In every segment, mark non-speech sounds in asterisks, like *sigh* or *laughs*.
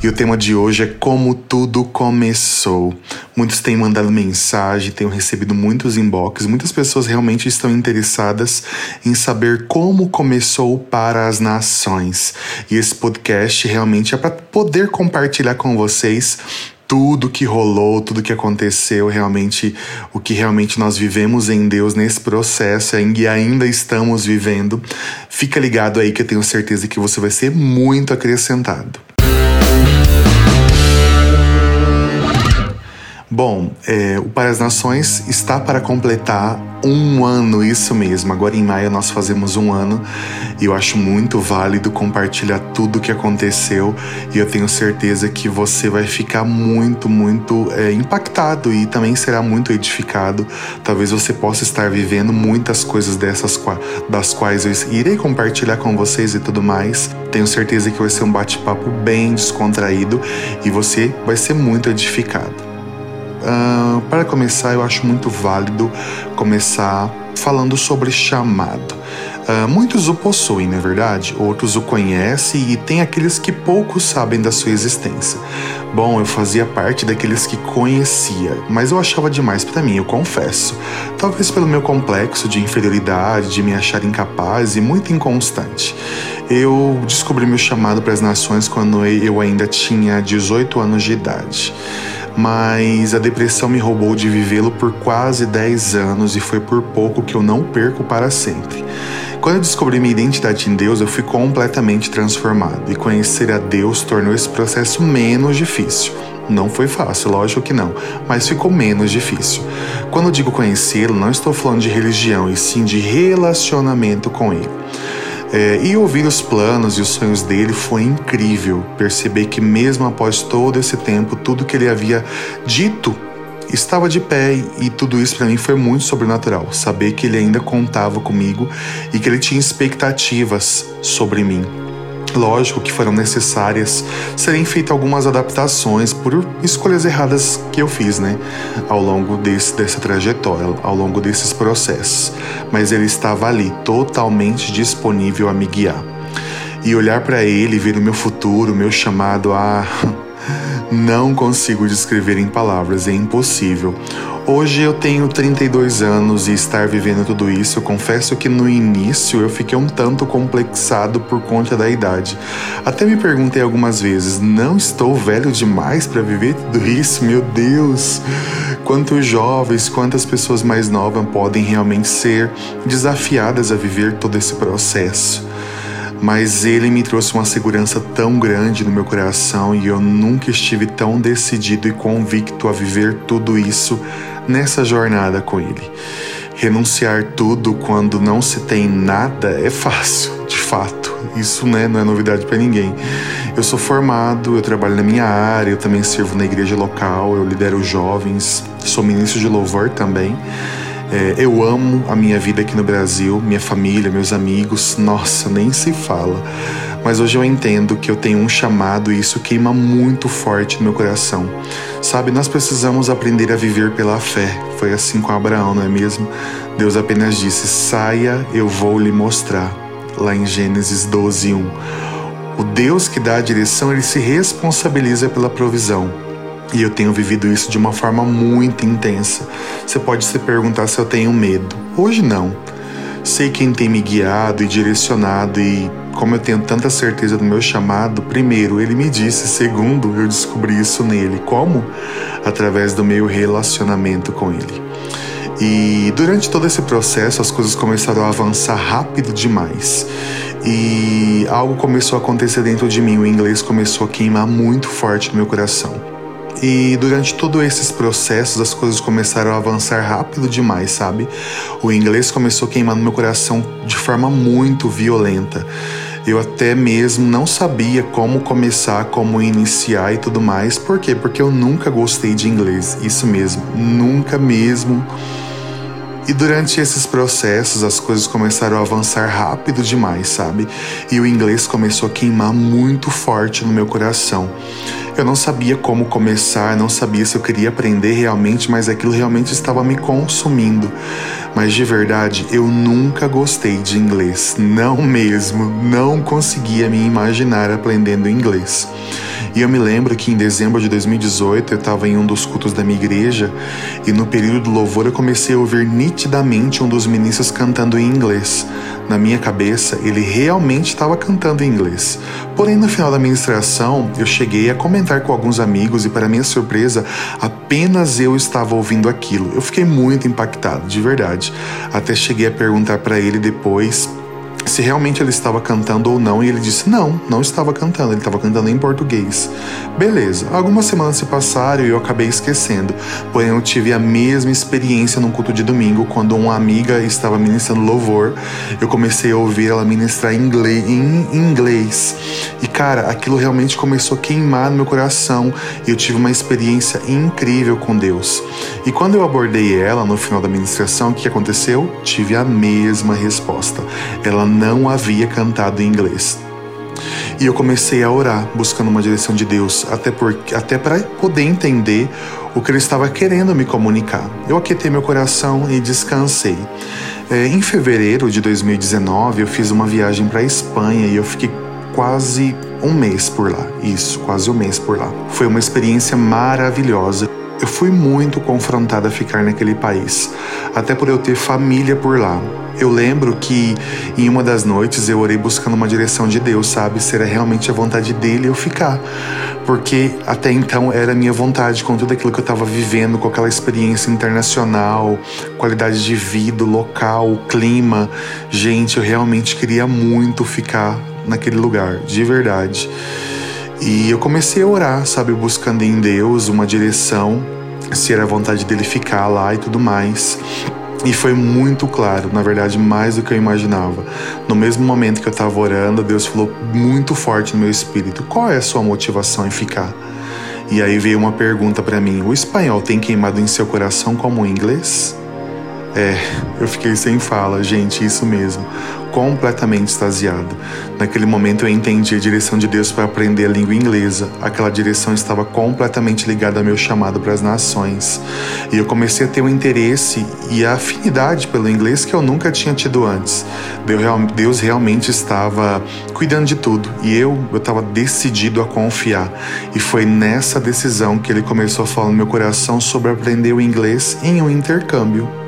E o tema de hoje é como tudo começou. Muitos têm mandado mensagem, tenho recebido muitos inbox, muitas pessoas realmente estão interessadas em saber como começou para as nações. E esse podcast realmente é para poder compartilhar com vocês tudo que rolou, tudo que aconteceu, realmente o que realmente nós vivemos em Deus nesse processo e ainda estamos vivendo. Fica ligado aí que eu tenho certeza que você vai ser muito acrescentado. Bom, é, o Para as Nações está para completar um ano, isso mesmo. Agora em maio nós fazemos um ano e eu acho muito válido compartilhar tudo o que aconteceu e eu tenho certeza que você vai ficar muito, muito é, impactado e também será muito edificado. Talvez você possa estar vivendo muitas coisas dessas das quais eu irei compartilhar com vocês e tudo mais. Tenho certeza que vai ser um bate-papo bem descontraído e você vai ser muito edificado. Uh, para começar, eu acho muito válido começar falando sobre chamado. Uh, muitos o possuem, não é verdade? Outros o conhecem e tem aqueles que poucos sabem da sua existência. Bom, eu fazia parte daqueles que conhecia, mas eu achava demais para mim, eu confesso. Talvez pelo meu complexo de inferioridade, de me achar incapaz e muito inconstante. Eu descobri meu chamado para as nações quando eu ainda tinha 18 anos de idade mas a depressão me roubou de vivê-lo por quase 10 anos e foi por pouco que eu não perco para sempre. Quando eu descobri minha identidade em Deus, eu fui completamente transformado e conhecer a Deus tornou esse processo menos difícil. Não foi fácil, lógico que não, mas ficou menos difícil. Quando eu digo conhecê-lo, não estou falando de religião, e sim de relacionamento com ele. É, e ouvir os planos e os sonhos dele foi incrível. Perceber que, mesmo após todo esse tempo, tudo que ele havia dito estava de pé e tudo isso para mim foi muito sobrenatural. Saber que ele ainda contava comigo e que ele tinha expectativas sobre mim. Lógico que foram necessárias serem feitas algumas adaptações por escolhas erradas que eu fiz, né, ao longo desse, dessa trajetória, ao longo desses processos. Mas ele estava ali, totalmente disponível a me guiar. E olhar para ele, ver o meu futuro, o meu chamado a. Não consigo descrever em palavras, é impossível. Hoje eu tenho 32 anos e estar vivendo tudo isso, eu confesso que no início eu fiquei um tanto complexado por conta da idade. Até me perguntei algumas vezes: não estou velho demais para viver tudo isso? Meu Deus! Quantos jovens, quantas pessoas mais novas podem realmente ser desafiadas a viver todo esse processo? Mas ele me trouxe uma segurança tão grande no meu coração e eu nunca estive tão decidido e convicto a viver tudo isso nessa jornada com ele. Renunciar tudo quando não se tem nada é fácil, *laughs* de fato. Isso né, não é novidade para ninguém. Eu sou formado, eu trabalho na minha área, eu também sirvo na igreja local, eu lidero jovens, sou ministro de louvor também. É, eu amo a minha vida aqui no Brasil, minha família, meus amigos, nossa, nem se fala. Mas hoje eu entendo que eu tenho um chamado e isso queima muito forte no meu coração. Sabe, nós precisamos aprender a viver pela fé. Foi assim com Abraão, não é mesmo? Deus apenas disse: saia, eu vou lhe mostrar. Lá em Gênesis 12, 1. O Deus que dá a direção, ele se responsabiliza pela provisão. E eu tenho vivido isso de uma forma muito intensa. Você pode se perguntar se eu tenho medo. Hoje não. Sei quem tem me guiado e direcionado e como eu tenho tanta certeza do meu chamado, primeiro, ele me disse, segundo, eu descobri isso nele. Como? Através do meu relacionamento com ele. E durante todo esse processo, as coisas começaram a avançar rápido demais. E algo começou a acontecer dentro de mim, o inglês começou a queimar muito forte no meu coração. E durante todos esses processos, as coisas começaram a avançar rápido demais, sabe? O inglês começou queimando meu coração de forma muito violenta. Eu até mesmo não sabia como começar, como iniciar e tudo mais. Por quê? Porque eu nunca gostei de inglês. Isso mesmo, nunca mesmo. E durante esses processos as coisas começaram a avançar rápido demais, sabe? E o inglês começou a queimar muito forte no meu coração. Eu não sabia como começar, não sabia se eu queria aprender realmente, mas aquilo realmente estava me consumindo. Mas de verdade, eu nunca gostei de inglês, não mesmo, não conseguia me imaginar aprendendo inglês. E eu me lembro que em dezembro de 2018 eu estava em um dos cultos da minha igreja e no período do louvor eu comecei a ouvir nitidamente um dos ministros cantando em inglês. Na minha cabeça, ele realmente estava cantando em inglês. Porém, no final da ministração, eu cheguei a comentar com alguns amigos e, para minha surpresa, apenas eu estava ouvindo aquilo. Eu fiquei muito impactado, de verdade. Até cheguei a perguntar para ele depois se realmente ele estava cantando ou não, e ele disse: não, não estava cantando, ele estava cantando em português. Beleza, algumas semanas se passaram e eu acabei esquecendo, porém eu tive a mesma experiência num culto de domingo, quando uma amiga estava ministrando louvor, eu comecei a ouvir ela ministrar em inglês, em inglês. E cara, aquilo realmente começou a queimar no meu coração e eu tive uma experiência incrível com Deus. E quando eu abordei ela no final da ministração, o que aconteceu? Tive a mesma resposta. Ela não havia cantado em inglês. E eu comecei a orar, buscando uma direção de Deus, até, até para poder entender o que ele estava querendo me comunicar. Eu aquietei meu coração e descansei. É, em fevereiro de 2019, eu fiz uma viagem para a Espanha e eu fiquei quase um mês por lá. Isso, quase um mês por lá. Foi uma experiência maravilhosa. Eu fui muito confrontada a ficar naquele país, até por eu ter família por lá. Eu lembro que em uma das noites eu orei buscando uma direção de Deus, sabe? Se era realmente a vontade dele eu ficar. Porque até então era a minha vontade, com tudo aquilo que eu estava vivendo, com aquela experiência internacional, qualidade de vida, local, clima. Gente, eu realmente queria muito ficar naquele lugar, de verdade. E eu comecei a orar, sabe? Buscando em Deus uma direção, se era a vontade dele ficar lá e tudo mais. E foi muito claro, na verdade, mais do que eu imaginava. No mesmo momento que eu estava orando, Deus falou muito forte no meu espírito: qual é a sua motivação em ficar? E aí veio uma pergunta para mim: o espanhol tem queimado em seu coração como o inglês? É, eu fiquei sem fala, gente, isso mesmo completamente extasiado. Naquele momento eu entendi a direção de Deus para aprender a língua inglesa. Aquela direção estava completamente ligada ao meu chamado para as nações. E eu comecei a ter um interesse e a afinidade pelo inglês que eu nunca tinha tido antes. Deus realmente estava cuidando de tudo e eu eu estava decidido a confiar. E foi nessa decisão que ele começou a falar no meu coração sobre aprender o inglês em um intercâmbio.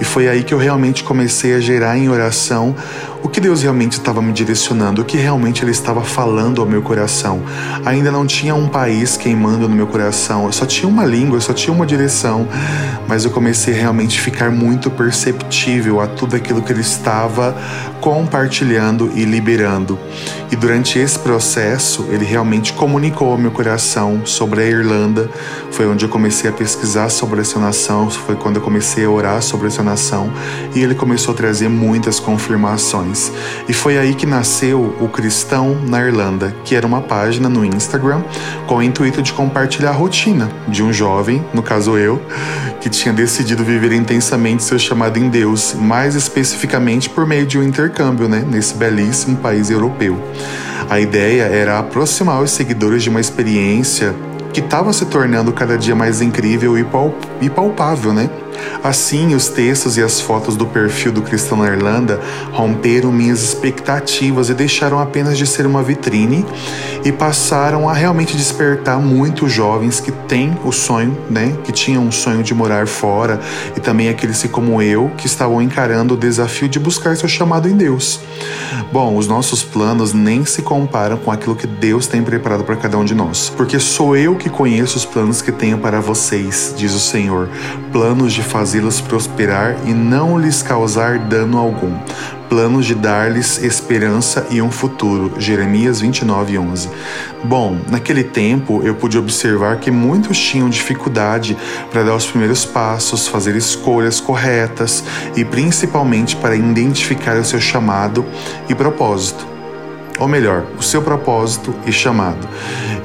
E foi aí que eu realmente comecei a gerar em oração o que Deus realmente estava me direcionando, o que realmente Ele estava falando ao meu coração. Ainda não tinha um país queimando no meu coração, eu só tinha uma língua, eu só tinha uma direção, mas eu comecei realmente a ficar muito perceptível a tudo aquilo que Ele estava compartilhando e liberando. E durante esse processo, Ele realmente comunicou ao meu coração sobre a Irlanda. Foi onde eu comecei a pesquisar sobre essa nação, foi quando eu comecei a orar sobre essa nação e Ele começou a trazer muitas confirmações. E foi aí que nasceu o Cristão na Irlanda, que era uma página no Instagram com o intuito de compartilhar a rotina de um jovem, no caso eu, que tinha decidido viver intensamente seu chamado em Deus, mais especificamente por meio de um intercâmbio, né, nesse belíssimo país europeu. A ideia era aproximar os seguidores de uma experiência que estava se tornando cada dia mais incrível e palpável, né? Assim, os textos e as fotos do perfil do Cristão na Irlanda romperam minhas expectativas e deixaram apenas de ser uma vitrine e passaram a realmente despertar muitos jovens que têm o sonho, né, que tinham um sonho de morar fora e também aqueles que, como eu, que estavam encarando o desafio de buscar seu chamado em Deus. Bom, os nossos planos nem se comparam com aquilo que Deus tem preparado para cada um de nós, porque sou eu que conheço os planos que tenho para vocês, diz o Senhor, planos de fazê-los prosperar e não lhes causar dano algum. Planos de dar-lhes esperança e um futuro. Jeremias 29, 11. Bom, naquele tempo eu pude observar que muitos tinham dificuldade para dar os primeiros passos, fazer escolhas corretas e principalmente para identificar o seu chamado e propósito ou melhor, o seu propósito e chamado.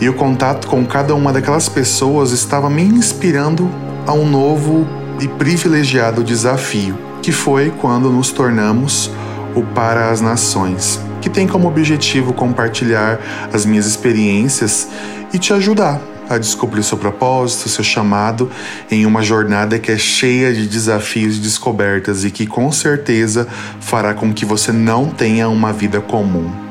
E o contato com cada uma daquelas pessoas estava me inspirando a um novo e privilegiado desafio, que foi quando nos tornamos o Para as Nações, que tem como objetivo compartilhar as minhas experiências e te ajudar a descobrir seu propósito, seu chamado em uma jornada que é cheia de desafios e descobertas e que com certeza fará com que você não tenha uma vida comum.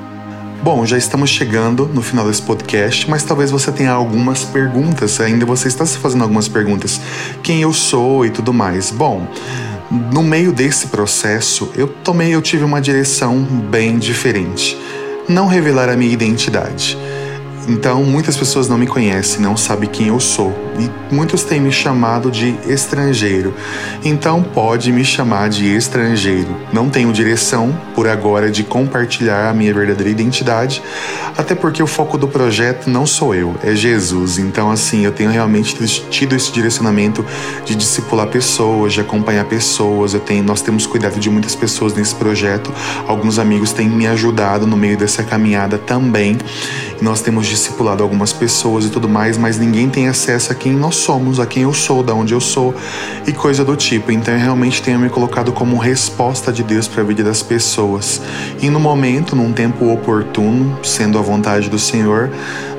Bom, já estamos chegando no final desse podcast, mas talvez você tenha algumas perguntas, ainda você está se fazendo algumas perguntas. Quem eu sou e tudo mais. Bom, no meio desse processo, eu tomei, eu tive uma direção bem diferente. Não revelar a minha identidade. Então, muitas pessoas não me conhecem, não sabem quem eu sou. E muitos têm me chamado de estrangeiro. Então, pode me chamar de estrangeiro. Não tenho direção, por agora, de compartilhar a minha verdadeira identidade, até porque o foco do projeto não sou eu, é Jesus. Então, assim, eu tenho realmente tido esse direcionamento de discipular pessoas, de acompanhar pessoas. Eu tenho, nós temos cuidado de muitas pessoas nesse projeto. Alguns amigos têm me ajudado no meio dessa caminhada também. E nós temos discipulado algumas pessoas e tudo mais, mas ninguém tem acesso a quem nós somos, a quem eu sou, da onde eu sou e coisa do tipo. Então eu realmente tenho me colocado como resposta de Deus para a vida das pessoas. E no momento, num tempo oportuno, sendo a vontade do Senhor,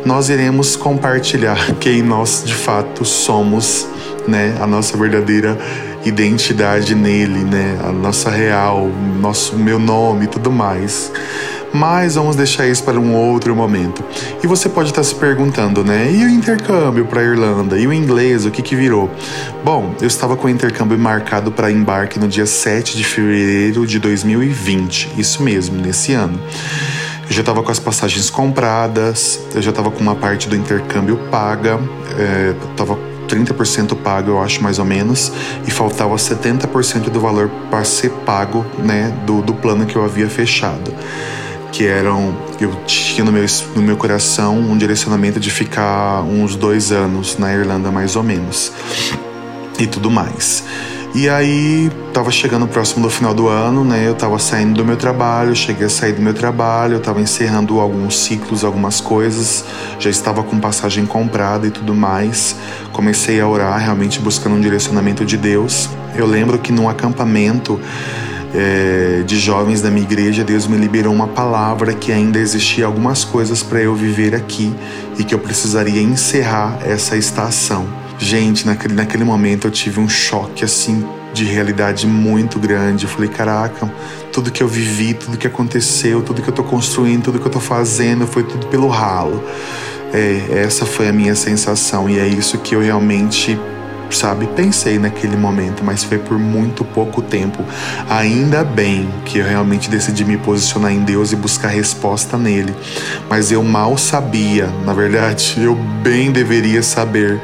nós iremos compartilhar *laughs* quem nós de fato somos, né? A nossa verdadeira identidade nele, né? A nossa real, nosso meu nome e tudo mais mas vamos deixar isso para um outro momento. E você pode estar se perguntando, né? E o intercâmbio para a Irlanda? E o inglês? O que que virou? Bom, eu estava com o intercâmbio marcado para embarque no dia 7 de fevereiro de 2020. Isso mesmo, nesse ano. Eu já estava com as passagens compradas, eu já estava com uma parte do intercâmbio paga, é, estava 30% pago, eu acho mais ou menos, e faltava 70% do valor para ser pago, né, do, do plano que eu havia fechado que eram eu tinha no meu, no meu coração um direcionamento de ficar uns dois anos na Irlanda mais ou menos e tudo mais. E aí tava chegando próximo do final do ano, né? Eu tava saindo do meu trabalho, cheguei a sair do meu trabalho, eu tava encerrando alguns ciclos, algumas coisas, já estava com passagem comprada e tudo mais. Comecei a orar, realmente buscando um direcionamento de Deus. Eu lembro que num acampamento é, de jovens da minha igreja, Deus me liberou uma palavra que ainda existia algumas coisas para eu viver aqui e que eu precisaria encerrar essa estação. Gente, naquele, naquele momento eu tive um choque assim de realidade muito grande. Eu falei, caraca, tudo que eu vivi, tudo que aconteceu, tudo que eu tô construindo, tudo que eu tô fazendo, foi tudo pelo ralo. É, essa foi a minha sensação e é isso que eu realmente sabe? Pensei naquele momento, mas foi por muito pouco tempo. Ainda bem que eu realmente decidi me posicionar em Deus e buscar resposta nele. Mas eu mal sabia, na verdade, eu bem deveria saber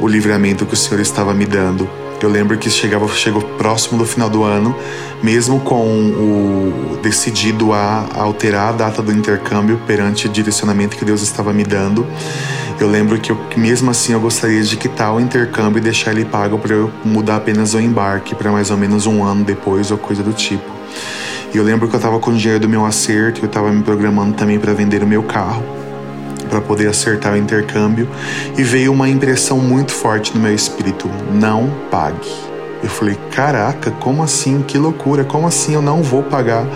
o livramento que o Senhor estava me dando. Eu lembro que chegava, chegou próximo do final do ano, mesmo com o decidido a alterar a data do intercâmbio perante o direcionamento que Deus estava me dando. Eu lembro que, eu, mesmo assim eu gostaria de quitar o intercâmbio e deixar ele pago para eu mudar apenas o embarque para mais ou menos um ano depois ou coisa do tipo. E eu lembro que eu estava com o dinheiro do meu acerto, eu estava me programando também para vender o meu carro para poder acertar o intercâmbio e veio uma impressão muito forte no meu espírito: não pague. Eu falei: caraca, como assim? Que loucura! Como assim eu não vou pagar?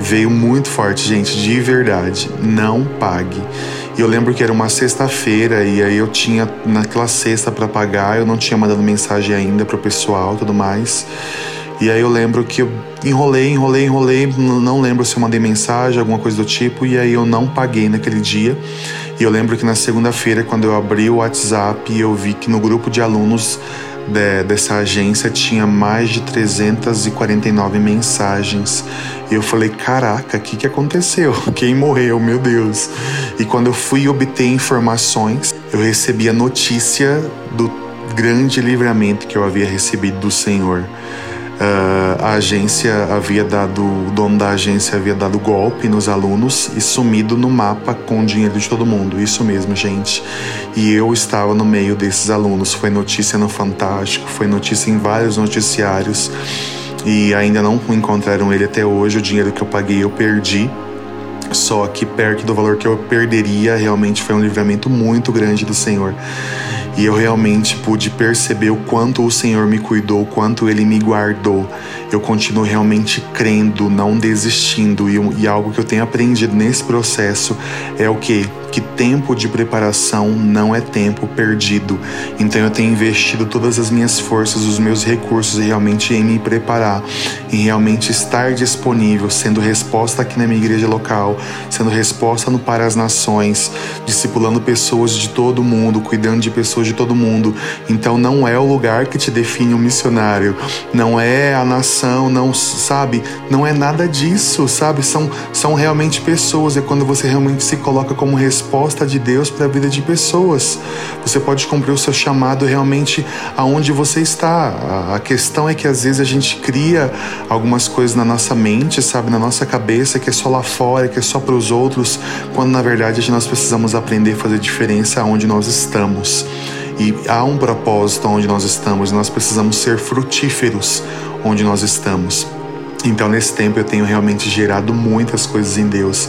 Veio muito forte, gente, de verdade. Não pague. E eu lembro que era uma sexta-feira e aí eu tinha naquela sexta para pagar, eu não tinha mandado mensagem ainda pro pessoal, tudo mais. E aí eu lembro que eu enrolei, enrolei, enrolei, não lembro se eu mandei mensagem, alguma coisa do tipo, e aí eu não paguei naquele dia. E eu lembro que na segunda-feira, quando eu abri o WhatsApp, eu vi que no grupo de alunos de, dessa agência tinha mais de 349 mensagens. E eu falei: caraca, o que, que aconteceu? *laughs* Quem morreu? Meu Deus. E quando eu fui obter informações, eu recebi a notícia do grande livramento que eu havia recebido do Senhor. Uh, a agência havia dado, o dono da agência havia dado golpe nos alunos e sumido no mapa com o dinheiro de todo mundo. Isso mesmo, gente. E eu estava no meio desses alunos. Foi notícia no Fantástico, foi notícia em vários noticiários e ainda não encontraram ele até hoje. O dinheiro que eu paguei eu perdi. Só que perto do valor que eu perderia, realmente foi um livramento muito grande do Senhor. E eu realmente pude perceber o quanto o Senhor me cuidou, o quanto Ele me guardou. Eu continuo realmente crendo, não desistindo. E, e algo que eu tenho aprendido nesse processo é o que? que tempo de preparação não é tempo perdido. Então eu tenho investido todas as minhas forças, os meus recursos realmente em me preparar, em realmente estar disponível, sendo resposta aqui na minha igreja local, sendo resposta no Para as Nações, discipulando pessoas de todo mundo, cuidando de pessoas de todo mundo. Então não é o lugar que te define um missionário, não é a nação, não sabe, não é nada disso, sabe? São são realmente pessoas, é quando você realmente se coloca como resposta de Deus para a vida de pessoas. Você pode cumprir o seu chamado realmente aonde você está. A questão é que às vezes a gente cria algumas coisas na nossa mente, sabe, na nossa cabeça, que é só lá fora, que é só para os outros, quando na verdade nós precisamos aprender a fazer diferença aonde nós estamos. E há um propósito onde nós estamos, nós precisamos ser frutíferos onde nós estamos. Então, nesse tempo, eu tenho realmente gerado muitas coisas em Deus.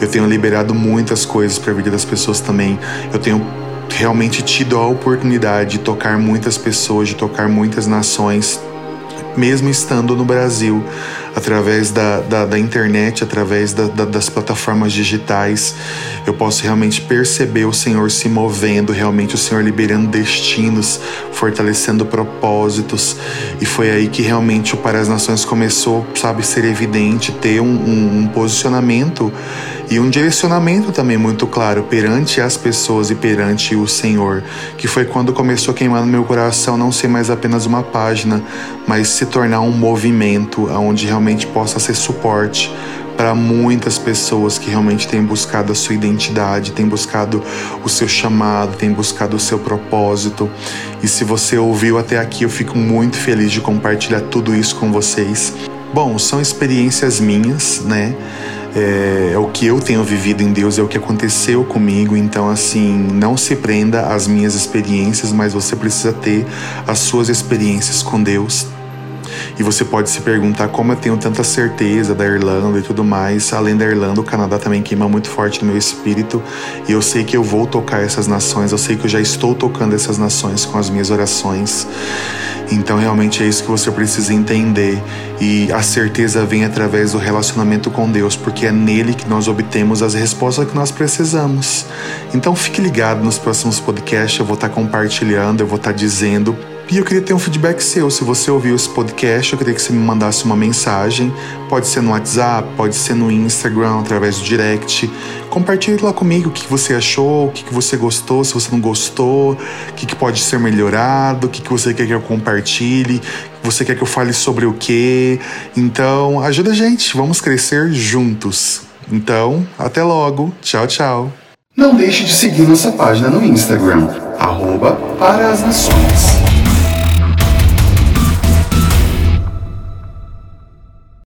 Eu tenho liberado muitas coisas para a vida das pessoas também. Eu tenho realmente tido a oportunidade de tocar muitas pessoas, de tocar muitas nações mesmo estando no Brasil, através da, da, da internet, através da, da, das plataformas digitais, eu posso realmente perceber o Senhor se movendo, realmente o Senhor liberando destinos, fortalecendo propósitos. E foi aí que realmente o Para as Nações começou, sabe, ser evidente, ter um, um, um posicionamento e um direcionamento também muito claro perante as pessoas e perante o Senhor, que foi quando começou a queimar no meu coração não ser mais apenas uma página, mas se tornar um movimento onde realmente possa ser suporte para muitas pessoas que realmente têm buscado a sua identidade, têm buscado o seu chamado, têm buscado o seu propósito. E se você ouviu até aqui, eu fico muito feliz de compartilhar tudo isso com vocês. Bom, são experiências minhas, né? é, é, o que eu tenho vivido em Deus, é o que aconteceu comigo. Então, assim, não se prenda às minhas experiências, mas você precisa ter as suas experiências com Deus. E você pode se perguntar como eu tenho tanta certeza da Irlanda e tudo mais. Além da Irlanda, o Canadá também queima muito forte no meu espírito. E eu sei que eu vou tocar essas nações, eu sei que eu já estou tocando essas nações com as minhas orações. Então, realmente é isso que você precisa entender. E a certeza vem através do relacionamento com Deus, porque é nele que nós obtemos as respostas que nós precisamos. Então, fique ligado nos próximos podcasts. Eu vou estar compartilhando, eu vou estar dizendo e eu queria ter um feedback seu. Se você ouviu esse podcast, eu queria que você me mandasse uma mensagem. Pode ser no WhatsApp, pode ser no Instagram, através do direct. Compartilhe lá comigo o que você achou, o que você gostou, se você não gostou, o que pode ser melhorado, o que você quer que eu compartilhe, você quer que eu fale sobre o quê. Então, ajuda a gente, vamos crescer juntos. Então, até logo. Tchau, tchau. Não deixe de seguir nossa página no Instagram, arroba para as nações.